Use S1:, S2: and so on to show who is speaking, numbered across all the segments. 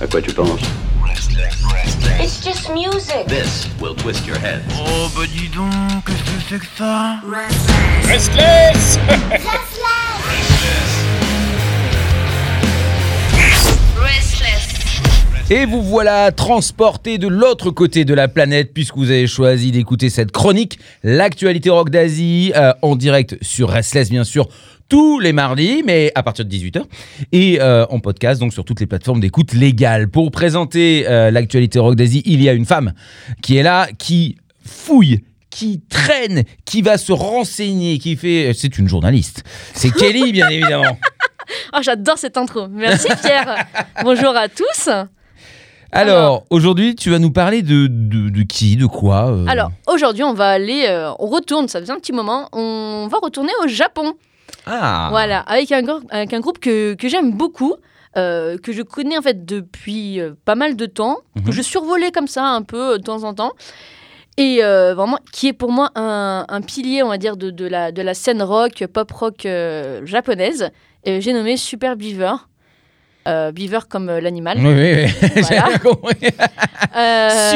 S1: À quoi tu penses
S2: It's just music.
S1: This will twist your head.
S3: Oh bah dis donc, qu'est-ce que c'est que ça
S4: Restless
S2: Restless.
S5: Et vous voilà transporté de l'autre côté de la planète puisque vous avez choisi d'écouter cette chronique, l'actualité rock d'Asie, euh, en direct sur Restless bien sûr, tous les mardis, mais à partir de 18h, et euh, en podcast, donc sur toutes les plateformes d'écoute légales. Pour présenter euh, l'actualité rock d'Asie, il y a une femme qui est là, qui fouille qui traîne, qui va se renseigner, qui fait... C'est une journaliste. C'est Kelly, bien évidemment.
S6: Oh, j'adore cette intro. Merci Pierre. Bonjour à tous.
S5: Alors, aujourd'hui, tu vas nous parler de, de, de qui, de quoi euh?
S6: Alors, aujourd'hui, on va aller, euh, on retourne, ça faisait un petit moment, on va retourner au Japon.
S5: Ah
S6: Voilà, avec un, avec un groupe que, que j'aime beaucoup, euh, que je connais en fait depuis euh, pas mal de temps,
S5: Mhm.
S6: que je survolais comme ça un peu euh, de temps en temps. Et euh, vraiment, qui est pour moi un, un pilier, on va dire, de, de la, de la scène rock, pop rock japonaise. J'ai nommé Super Beaver. Beaver comme l'animal.
S5: Oui, oui, oui.
S6: Voilà.
S5: J'ai compris.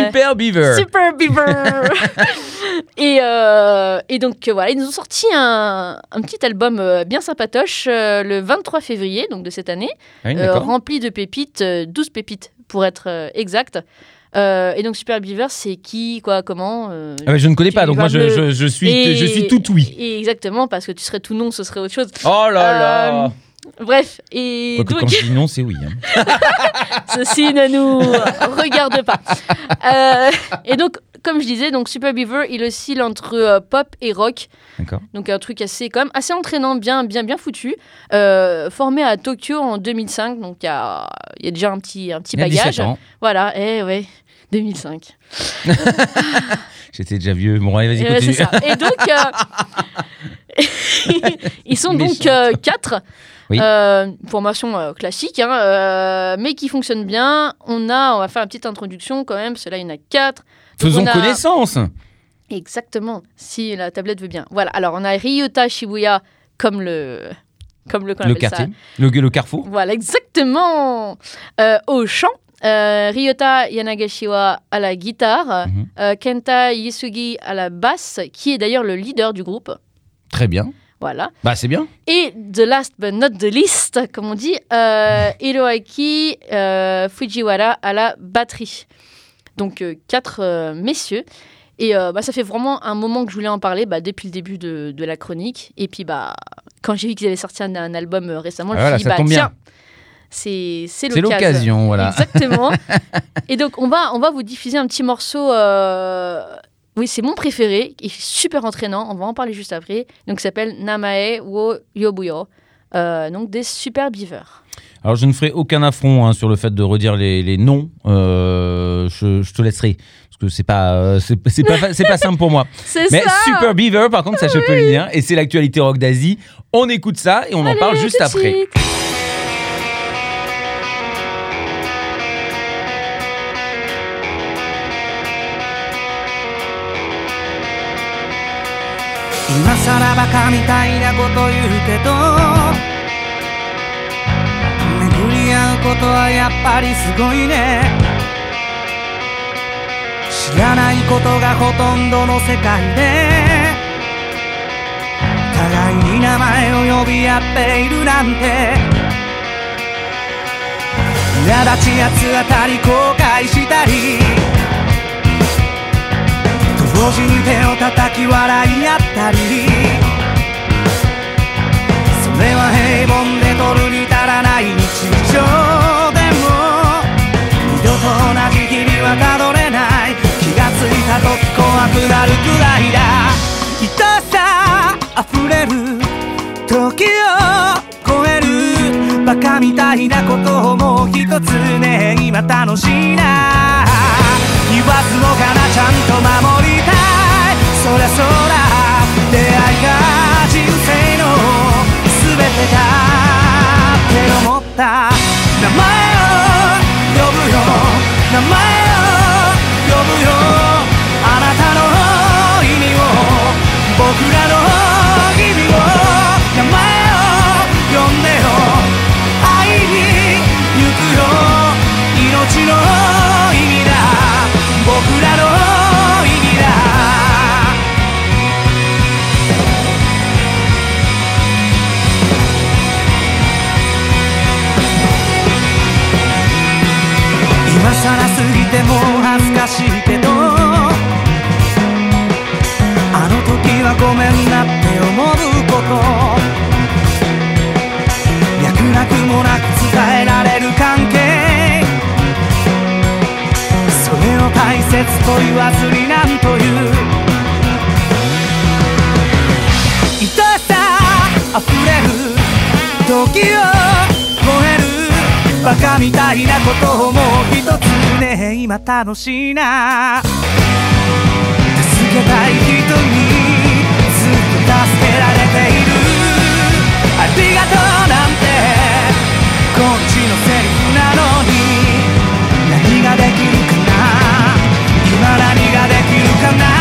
S5: Super Beaver.
S6: Super Beaver et, euh, et donc voilà, ils nous ont sorti un, un petit album euh, bien sympatoche euh, le 23 février donc de cette année,
S5: Ah oui,
S6: rempli de pépites, euh, 12 pépites pour être exact. Euh, et donc Super Beaver, c'est qui, quoi, comment euh,
S5: Ah, mais je ne connais pas, donc moi je, suis,
S6: Et-
S5: je suis tout oui.
S6: et exactement, parce que tu serais tout non, ce serait autre chose.
S5: Oh là là
S6: Bref, et
S5: Quoique,
S6: donc...
S5: quand je dis non, c'est oui. hein.
S6: Ceci ne nous regarde pas. Et donc, comme je disais, donc Super Beaver, il oscille entre euh, pop et rock.
S5: D'accord.
S6: Donc un truc assez, quand même, assez entraînant, bien, bien, bien foutu. Euh, formé à Tokyo en 2005, donc il y a, il y a déjà un petit, un petit
S5: Il y a
S6: bagage.
S5: 17 ans.
S6: Voilà, eh ouais, 2005.
S5: J'étais déjà vieux. Bon, allez, vas-y,
S6: Et ouais,
S5: continue.
S6: c'est ça. Et donc, euh, ils sont donc quatre.
S5: Oui.
S6: Euh, formation euh, classique, hein, euh, mais qui fonctionne bien. On a, on va faire une petite introduction quand même, parce que là, il y en a quatre. Donc,
S5: Faisons
S6: a-
S5: connaissance.
S6: Exactement, si la tablette veut bien. Voilà, alors on a Ryota Shibuya comme le... Comme le,
S5: Le
S6: ça.
S5: quartier, le, le carrefour.
S6: Voilà, exactement. Euh, au chant, euh, Ryota Yanagashiwa à la guitare,
S5: Mhm.
S6: euh, Kenta Yasugi à la basse, qui est d'ailleurs le leader du groupe.
S5: Très bien.
S6: Voilà.
S5: Bah, c'est bien.
S6: Et the last but not the least, comme on dit, euh, Hiroaki euh, Fujiwara à la batterie. Donc euh, quatre messieurs. Et bah, ça fait vraiment un moment que je voulais en parler bah, depuis le début de, de la chronique. Et puis bah, quand j'ai vu qu'ils avaient sorti un, un album récemment, je me
S5: Ah,
S6: suis dit, bah,
S5: tombe bien.
S6: tiens, c'est
S5: l'occasion, voilà.
S6: Exactement. et donc, on va, on va vous diffuser un petit morceau. euh, Oui, c'est mon préféré. Il est super entraînant. On va en parler juste après. Donc, il s'appelle Namae wo Yobuyo. Euh, donc, des super beavers.
S5: Alors, je ne ferai aucun affront hein, sur le fait de redire les, les noms. Euh, je, je te laisserai. Parce que c'est pas, euh, c'est pas, pas simple pour moi. Mais
S6: ça
S5: Super Beaver, par contre, ça je peux le dire. Et c'est l'actualité rock d'Asie. On écoute ça et on en parle juste après.
S6: suite.
S7: バカみたいなこと言うけど巡り合うことはやっぱりすごいね。知らないことがほとんどの世界で互いに名前を呼び合っているなんて。苛立ちやつ当たり後悔したり同時に手を叩き笑い合ったり。それは平凡で取るに足らない日常でも。二度と同じ日々はたどれない。気がついた時怖くなるくらいだ。愛さ溢れる。時を超える。バカみたいなことをもう一つね。今楽しいな。言わずもがなちゃんと守りたい。そりゃそうだ出会いが人生の全てだって思った名前を呼ぶよ名前を呼ぶよ。あなたの意味を僕らも恥ずかしいけどあの時はごめんなって思うこと脈絡もなく伝えられる関係それを大切と言わずにな。バカみたいなことをもう一つね今楽しいな。助けたい人にずっと助けられている。ありがとうなんて。こっちのセリフなのに。何ができるかな。今何ができるかな。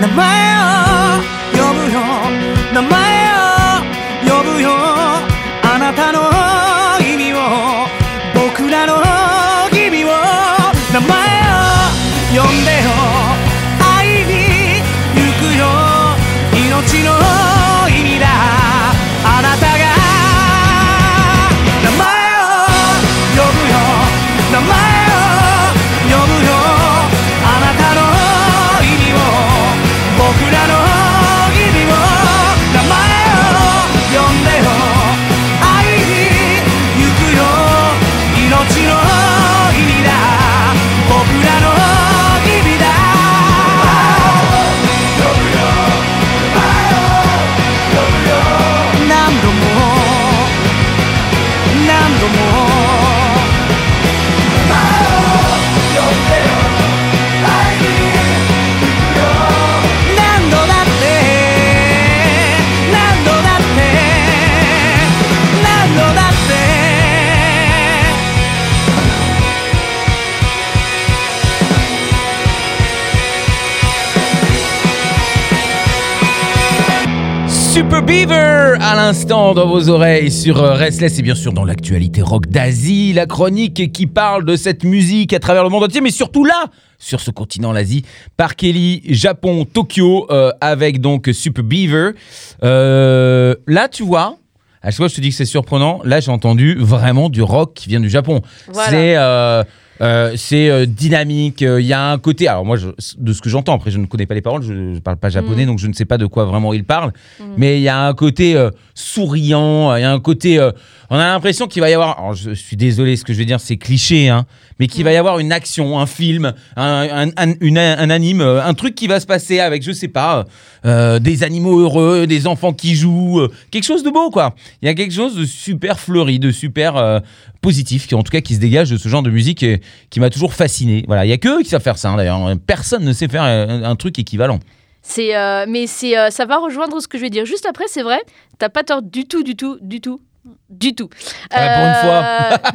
S7: 名前を呼ぶよ名前を呼ぶよ
S5: Super Beaver à l'instant dans vos oreilles sur euh, Restless et bien sûr dans l'actualité rock d'Asie, la chronique qui parle de cette musique à travers le monde entier, mais surtout là, sur ce continent l'Asie, par Kelly, Japon, Tokyo, euh, avec donc Super Beaver. Euh, là, tu vois. À chaque fois, je te dis que c'est surprenant. Là, j'ai entendu vraiment du rock qui vient du Japon.
S6: Voilà.
S5: C'est euh, euh, c'est euh, dynamique. Il y a un côté. Alors moi, je- de ce que j'entends, après, je ne connais pas les paroles. Je ne parle pas japonais,
S6: Mm.
S5: donc je ne sais pas de quoi vraiment il parle.
S6: Mm.
S5: Mais il y a un côté euh, souriant. Il y a un côté. euh, on a l'impression qu'il va y avoir. Alors, je suis désolé, ce que je vais dire, c'est cliché, hein. Mais qu'il va y avoir une action, un film, un, un, un- une- un anime, euh, un truc qui va se passer avec, je sais pas, euh, des animaux heureux, des enfants qui jouent, euh, quelque chose de beau, quoi. Il y a quelque chose de super fleuri, de super euh, positif, qui en tout cas qui se dégage de ce genre de musique et qui m'a toujours fasciné. Voilà, il y a que eux qui savent faire ça, hein, d'ailleurs. Personne ne sait faire un, un truc équivalent.
S6: C'est, euh, mais c'est, euh, ça va rejoindre ce que je vais dire juste après. C'est vrai, t'as pas tort du tout, du tout, du tout, du tout.
S5: Ouais, pour une fois.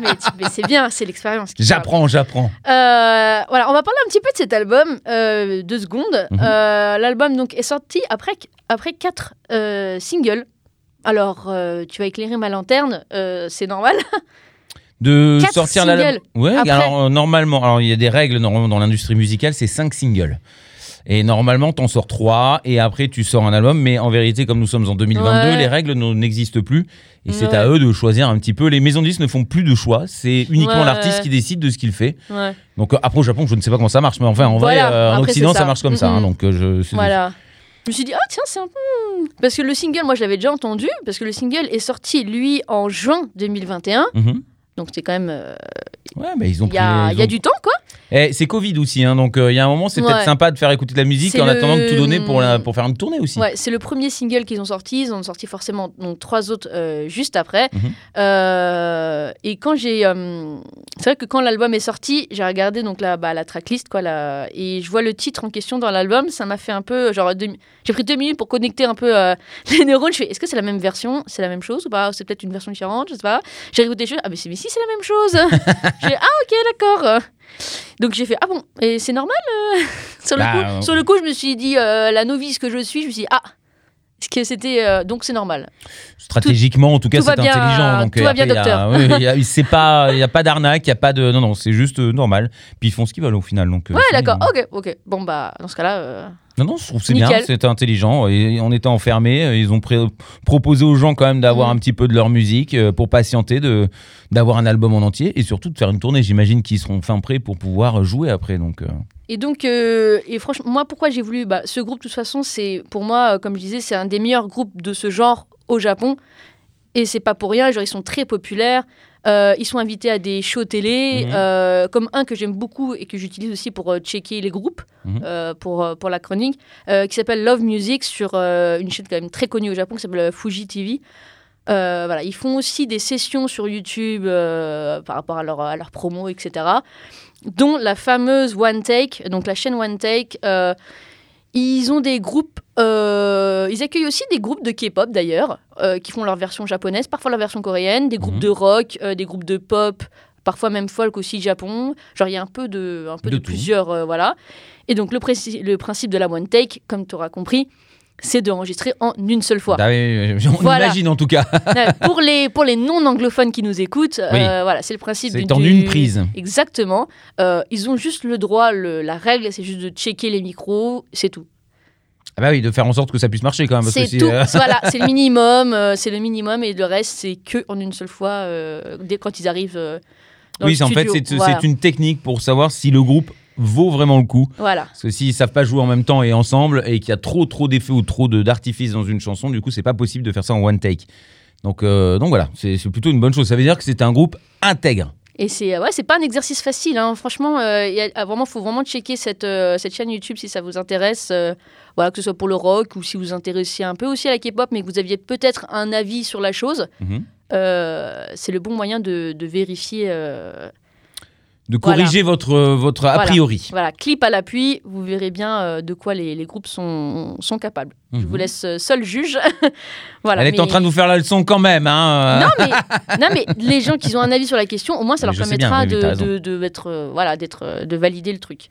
S6: mais, mais c'est bien, c'est l'expérience.
S5: J'apprends, j'apprends.
S6: Euh, voilà, on va parler un petit peu de cet album, euh, deux secondes.
S5: Mhm.
S6: Euh, L'album donc est sorti après après quatre euh, singles. Alors, euh, tu vas éclairer ma lanterne, euh, c'est normal.
S5: de
S6: Quatre
S5: sortir l'album.
S6: singles
S5: Ouais,
S6: après.
S5: alors euh, normalement, alors il y a des règles normalement dans l'industrie musicale, c'est 5 singles. Et normalement, t'en sors 3 et après tu sors un album, mais en vérité, comme nous sommes en 2022,
S6: Ouais.
S5: les règles n'existent plus. Et c'est
S6: Ouais.
S5: à eux de choisir un petit peu. Les maisons de disques ne font plus de choix, c'est uniquement
S6: Ouais.
S5: l'artiste qui décide de ce qu'il fait.
S6: Ouais.
S5: Donc euh, après au Japon, je ne sais pas comment ça marche, mais enfin en
S6: Voilà,
S5: vrai, euh, en Occident, ça.
S6: ça.
S5: marche comme ça. hein, donc je.
S6: Voilà. Je me suis dit, ah tiens, c'est un peu. Parce que le single, moi je l'avais déjà entendu, parce que le single est sorti, lui, en juin 2021.
S5: Mhm.
S6: Donc c'est quand même.
S5: Ouais, mais ils ont
S6: Il y a,
S5: pris-
S6: il y a
S5: ils ont-
S6: du temps, quoi.
S5: Eh, c'est Covid aussi, hein, donc euh, il y a un moment, c'est peut-être
S6: Ouais.
S5: sympa de faire écouter de la musique
S6: C'est
S5: en attendant de tout donner pour, la- pour faire une tournée aussi.
S6: Ouais, c'est le premier single qu'ils ont sorti. Ils ont sorti forcément donc, trois autres euh, juste après.
S5: Mhm.
S6: Euh, et quand j'ai. euh, c'est vrai que quand l'album est sorti, j'ai regardé donc la, bah, la tracklist, quoi, la- et je vois le titre en question dans l'album. Ça m'a fait un peu. genre deux mi- J'ai pris deux minutes pour connecter un peu euh, les neurones. Je fais est-ce que c'est la même version? C'est la même chose ou pas? C'est peut-être une version différente? Je sais pas. J'ai écouté les choses. Ah, mais, c'est- mais si, c'est la même chose J'ai ah, ok, d'accord donc j'ai fait ah bon et c'est normal euh sur le
S5: Bah,
S6: coup
S5: euh,
S6: sur le coup je me suis dit euh, la novice que je suis je me suis dit ah que c'était euh, donc c'est normal.
S5: Stratégiquement, en tout cas, c'est intelligent. Donc,
S6: tout va bien, docteur.
S5: oui, c'est pas, il y a pas d'arnaque, il y a pas de, non, non, c'est juste normal. Puis ils font ce qu'ils veulent au final. Donc.
S6: Ouais, d'accord. Ok, ok. Bon bah dans ce cas-là. euh,
S5: Non, non, je trouve c'est bien, c'était intelligent. Et on était enfermés, euh, ils ont proposé aux gens quand même d'avoir
S6: Mm.
S5: un petit peu de leur musique euh, pour patienter, de d'avoir un album en entier et surtout de faire une tournée. J'imagine qu'ils seront fin prêts pour pouvoir jouer après. Donc. euh,
S6: Et donc, euh, et franchement, moi, pourquoi j'ai voulu bah, ce groupe, de toute façon, c'est pour moi, comme je disais, c'est un des meilleurs groupes de ce genre au Japon. Et c'est pas pour rien, genre, ils sont très populaires. Euh, ils sont invités à des shows télé,
S5: Mhm.
S6: euh, comme un que j'aime beaucoup et que j'utilise aussi pour euh, checker les groupes,
S5: Mhm.
S6: pour, pour la chronique, qui s'appelle Love Music sur une chaîne quand même très connue au Japon qui s'appelle Fuji TV. Voilà, ils font aussi des sessions sur YouTube par rapport à leur, à leur promo, etc. Dont la fameuse One Take, donc la chaîne One Take. ils ont des groupes, euh, ils accueillent aussi des groupes de K-pop d'ailleurs, euh, qui font leur version japonaise, parfois leur version coréenne, des groupes
S5: Mhm.
S6: de rock, euh, des groupes de pop, parfois même folk aussi Japon. Genre il y a un peu de, un peu
S5: De
S6: de,
S5: tout.
S6: plusieurs, voilà. Et donc le, principe de la One Take, comme tu auras compris, c'est d'enregistrer en une seule fois.
S5: bah oui, on
S6: Voilà.
S5: imagine en tout cas.
S6: Pour les, pour les non-anglophones qui nous écoutent, euh, voilà, c'est le principe
S5: C'est en
S6: du-
S5: une prise.
S6: Exactement. Euh, ils ont juste le droit, le- la règle, c'est juste de checker les micros, c'est tout.
S5: Ah bah oui, de faire en sorte que ça puisse marcher quand même.
S6: C'est tout.
S5: euh,
S6: voilà, c'est le minimum, euh, c'est le minimum, et le reste, c'est que en une seule fois, euh, dès quand ils arrivent. dans
S5: oui,
S6: le
S5: en fait, c'est
S6: Voilà.
S5: une technique pour savoir si le groupe vaut vraiment le coup.
S6: Voilà.
S5: Parce que s'ils savent pas jouer en même temps et ensemble et qu'il y a trop trop d'effets ou trop de- d'artifices dans une chanson, du coup c'est pas possible de faire ça en one take. Donc, donc voilà, c'est c'est plutôt une bonne chose. Ça veut dire que c'est un groupe intègre.
S6: Et c'est ouais, c'est pas un exercice facile. hein. Franchement, euh, il ah, vraiment, faut vraiment checker cette, euh, cette chaîne YouTube si ça vous intéresse. euh, voilà, que ce soit pour le rock ou si vous vous intéressez un peu aussi à la K-pop, mais que vous aviez peut-être un avis sur la chose.
S5: Mhm.
S6: euh, c'est le bon moyen de, de vérifier. Euh,
S5: De
S6: Voilà.
S5: corriger votre, votre a priori.
S6: voilà, clip à l'appui, vous verrez bien euh, de quoi les, les groupes sont, sont capables. Je
S5: Mhm.
S6: vous laisse euh, seul juge. voilà,
S5: Elle est
S6: mais-
S5: en train de vous faire la leçon quand même. Hein.
S6: Non mais, non, mais les gens qui ont un avis sur la question, au moins, ça
S5: Mais
S6: leur
S5: bien,
S6: permettra de, de, de, être, euh, voilà, d'être, euh, de valider le truc.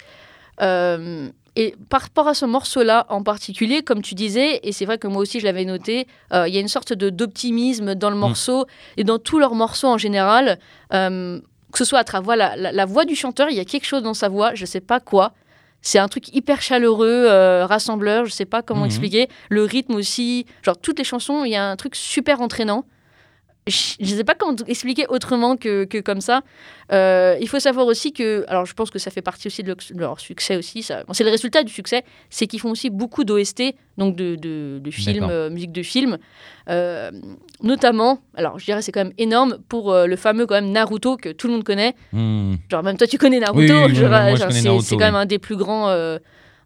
S6: Euh, et par rapport à ce morceau-là en particulier, comme tu disais, et c'est vrai que moi aussi je l'avais noté, euh, il y a une sorte de, d'optimisme
S5: Mm.
S6: dans le morceau et dans tous leurs morceaux en général. euh, que ce soit à travers la, la- la voix du chanteur, il y a quelque chose dans sa voix, je sais pas quoi. C'est un truc hyper chaleureux, euh, rassembleur, je sais pas comment
S5: Mhm.
S6: expliquer. Le rythme aussi, genre toutes les chansons, il y a un truc super entraînant. Je ne sais pas comment expliquer autrement que, que comme ça. Euh, il faut savoir aussi que, alors je pense que ça fait partie aussi de leur, de leur succès aussi. bon, c'est le résultat du succès, c'est qu'ils font aussi beaucoup d'OST, donc de, de, de films, euh, musique de films. Euh, notamment, alors je dirais c'est quand même énorme pour le fameux quand même Naruto que tout le monde connaît.
S5: Hmm.
S6: Genre même toi tu connais Naruto,
S5: Oui, oui,
S6: c'est, quand même un des plus grands,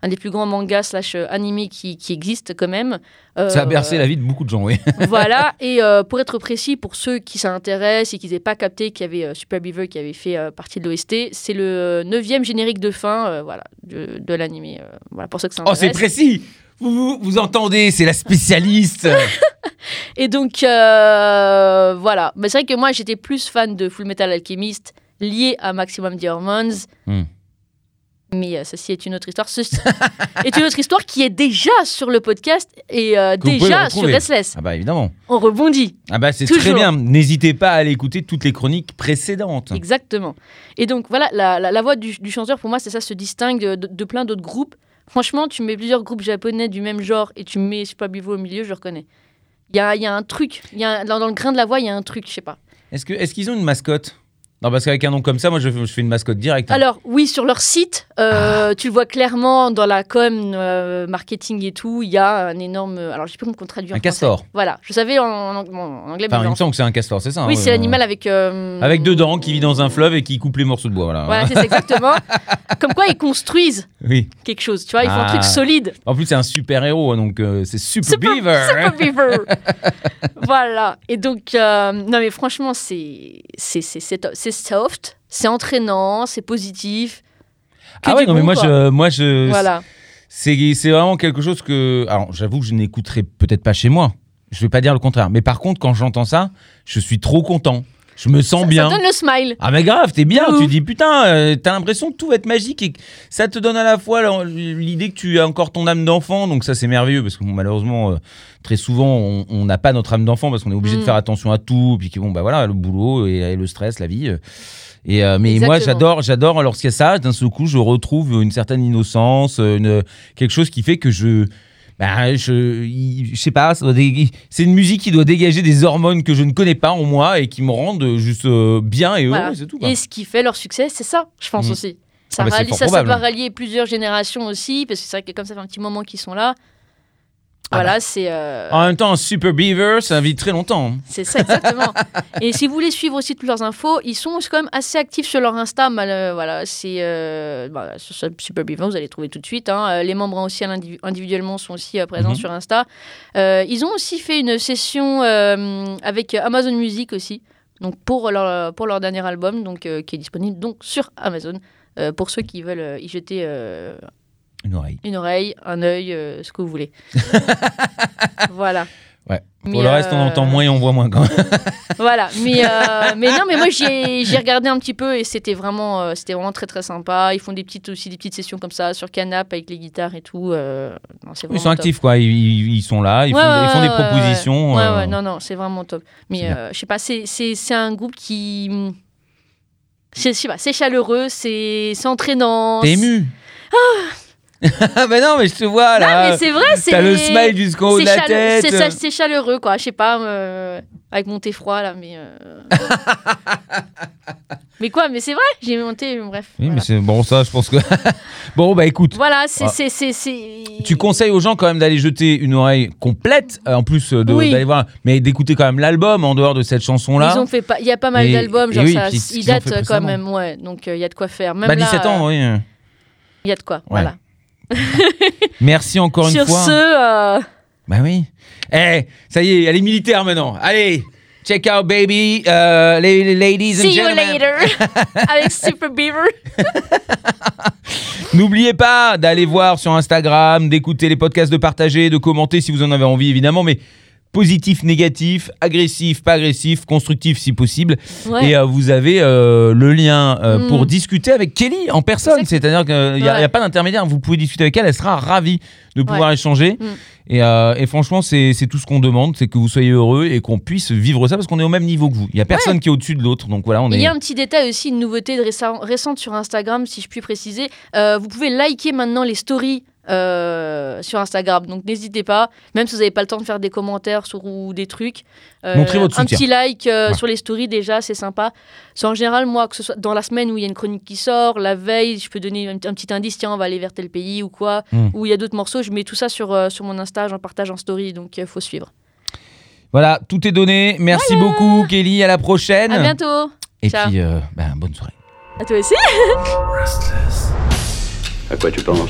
S6: un des plus grands mangas slash euh, animés qui, qui existent quand même. Euh,
S5: Ça a bercé la vie de beaucoup de gens, oui.
S6: voilà, et euh, pour être précis, pour ceux qui s'intéressent et qui n'aient pas capté qu'il y avait euh, Super Beaver qui avait fait partie de l'OST, c'est le neuvième générique de fin voilà, de, de l'animé. voilà, pour ceux que ça
S5: Oh, c'est
S6: intéresse.
S5: précis vous, vous, vous entendez, c'est la spécialiste.
S6: Et donc, voilà. Mais c'est vrai que moi, j'étais plus fan de Full Metal Alchemist lié à Maximum The Hormones. Mais euh, ceci est une autre histoire. Ceci est une autre histoire qui est déjà sur le podcast et euh, déjà sur. Restless.
S5: ah bah évidemment.
S6: On rebondit.
S5: Ah bah c'est très bien. N'hésitez pas à aller écouter toutes les chroniques précédentes.
S6: Exactement. Et donc voilà, la, la- la voix du, du chanteur, pour moi, c'est ça, se distingue de, de- de plein d'autres groupes. Franchement, tu mets plusieurs groupes japonais du même genre et tu mets Super Beaver au milieu, je reconnais. Il y a, y a un truc, y a, un- dans, dans le grain de la voix, il y a un truc, je sais pas.
S5: Est-ce que est-ce qu'ils ont une mascotte? Non, parce qu'avec un nom comme ça, moi je, je fais une mascotte directe. hein.
S6: Alors oui, sur leur site, euh, tu le vois clairement dans la com, euh, marketing et tout, il y a un énorme... Alors je sais pas comment on traduit en
S5: un castor.
S6: Voilà, je savais en, en- en anglais, mais
S5: Enfin, il me semble que c'est un castor, c'est ça
S6: Oui,
S5: hein,
S6: c'est l'animal avec... euh.
S5: Avec deux dents qui vit dans un fleuve et qui coupe les morceaux de bois. Voilà.
S6: Voilà, c'est ça, exactement. Comme quoi ils construisent
S5: Oui.
S6: quelque chose, tu vois, ils font un
S5: Ah.
S6: truc solide.
S5: En plus, c'est un super héros, donc euh, c'est Super,
S6: Super-
S5: Beaver.
S6: Super Beaver. voilà. Et donc, euh, non mais franchement, c'est soft, c'est entraînant, c'est positif. Que
S5: ah ouais, non, mais moi
S6: quoi.
S5: je, moi je,
S6: Voilà.
S5: c'est c'est vraiment quelque chose que. Alors, j'avoue que je n'écouterai peut-être pas chez moi. Je vais pas dire le contraire. Mais par contre, quand j'entends ça, je suis trop content. Je me sens
S6: Ça-
S5: bien.
S6: Ça donne le smile.
S5: Ah mais grave, t'es bien, tu dis putain, euh, t'as l'impression que tout va être magique et que ça te donne à la fois l'idée que tu as encore ton âme d'enfant, donc ça c'est merveilleux parce que bon, malheureusement euh, très souvent on n'a pas notre âme d'enfant parce qu'on est obligé de
S6: Mm.
S5: faire attention à tout, puis que bon bah voilà le boulot et, et le stress, la vie. euh. Et euh, mais moi j'adore, j'adore lorsqu'il y a ça, d'un seul coup je retrouve une certaine innocence, une, quelque chose qui fait que je bah, je, je sais pas, ça doit c'est une musique qui doit dégager des hormones que je ne connais pas en moi et qui me rendent juste euh, bien et heureux,
S6: Voilà.
S5: c'est tout. quoi.
S6: Et ce qui fait leur succès, c'est ça, je pense
S5: Mm.
S6: aussi. Ça,
S5: Ah bah, c'est
S6: rallie- ça, ça va rallier plusieurs générations aussi, parce que c'est vrai que comme ça fait un petit moment qu'ils sont là.
S5: Ah
S6: Voilà, c'est euh,
S5: En même temps, Super Beaver, ça vit très longtemps.
S6: c'est ça exactement. Et si vous voulez suivre aussi toutes leurs infos, ils sont quand même assez actifs sur leur Insta. mal- euh, voilà, c'est euh, bah, Super Beaver, vous allez trouver tout de suite. hein. Euh, Les membres aussi individuellement sont aussi euh, présents
S5: Mhm.
S6: sur Insta. Ils ont aussi fait une session avec Amazon Music aussi. Donc pour leur, pour leur dernier album, donc, qui est disponible donc sur Amazon, pour ceux qui veulent y jeter
S5: Une oreille.
S6: une oreille, un œil, euh, ce que vous voulez. voilà.
S5: Ouais. Pour
S6: Mais,
S5: le reste, on
S6: euh,
S5: entend moins et on voit moins quand même.
S6: Voilà, mais, euh, mais non, mais moi j'ai regardé un petit peu et c'était vraiment, c'était vraiment très très sympa. Ils font des petites, aussi des petites sessions comme ça sur Canap avec les guitarres et tout. non,
S5: Ils sont
S6: top.
S5: actifs, quoi. Ils, ils- sont là, ils
S6: Ouais,
S5: font, ils
S6: ouais,
S5: font des propositions.
S6: Ouais, ouais, non, non, c'est vraiment top. Mais je sais pas, c'est- un groupe qui. Je sais pas, c'est chaleureux, c'est c'est entraînant.
S5: T'es ému Ah bah non, mais je te vois
S6: Non,
S5: là.
S6: mais c'est vrai, c'est.
S5: T'as le smile jusqu'en haut de la tête.
S6: c'est cha- C'est chaleureux, quoi. Je sais pas, euh, avec mon thé froid, là, mais. euh, mais quoi, mais c'est vrai, j'ai monté, bref.
S5: Oui,
S6: voilà.
S5: mais c'est bon, ça, je pense que. bon, bah écoute.
S6: Voilà, c'est.
S5: Ah.
S6: c'est-
S5: Tu conseilles aux gens quand même d'aller jeter une oreille complète, euh, en plus
S6: Oui.
S5: d'aller voir, mais d'écouter quand même l'album en dehors de cette chanson-là.
S6: Ils ont fait pas. Il y a pas mal d'albums, genre
S5: oui,
S6: ça, ils datent quand même, ouais. Donc euh, il y a de quoi faire. Même
S5: Bah,
S6: là,
S5: 17 ans, oui.
S6: Il y a de quoi, voilà.
S5: Merci encore une
S6: Sur
S5: fois.
S6: ce, euh,
S5: Bah oui. Eh, ça y est, elle est militaire maintenant. Allez, check out baby, euh, les, les ladies and
S6: see you
S5: gentlemen.
S6: later avec Super Beaver.
S5: N'oubliez pas d'aller voir sur Instagram, d'écouter les podcasts, de partager, de commenter si vous en avez envie évidemment, mais positif, négatif, agressif, pas agressif, constructif si possible.
S6: Ouais.
S5: Et euh, vous avez euh, le lien euh,
S6: Mm.
S5: pour discuter avec Kelly en personne. C'est-à-dire qu'il n'y a,
S6: Ouais.
S5: pas d'intermédiaire. Vous pouvez discuter avec elle. Elle sera ravie de pouvoir échanger.
S6: Mm.
S5: Et, et franchement, c'est tout ce qu'on demande. C'est que vous soyez heureux et qu'on puisse vivre ça parce qu'on est au même niveau que vous. Il n'y a personne qui est au-dessus de l'autre. Donc voilà, on
S6: Il y a un petit détail aussi, une nouveauté récente sur Instagram, si je puis préciser. Vous pouvez liker maintenant les stories euh, sur Instagram. Donc n'hésitez pas, même si vous n'avez pas le temps de faire des commentaires sur, ou des trucs. euh,
S5: Montrez votre
S6: un
S5: soutien.
S6: petit like euh,
S5: Ouais.
S6: sur les stories déjà, c'est sympa. C'est en général, moi, que ce soit dans la semaine où il y a une chronique qui sort, la veille, je peux donner un, un petit indice, tiens, on va aller vers tel pays ou quoi.
S5: Mm.
S6: Ou il y a d'autres morceaux, je mets tout ça sur, euh, sur mon Insta, j'en partage en story, donc il faut suivre.
S5: Voilà, tout est donné. Merci beaucoup, Kelly. À la prochaine.
S6: À bientôt
S5: Et
S6: Ciao.
S5: puis, euh, ben, bonne soirée.
S6: À toi aussi
S1: À quoi tu penses?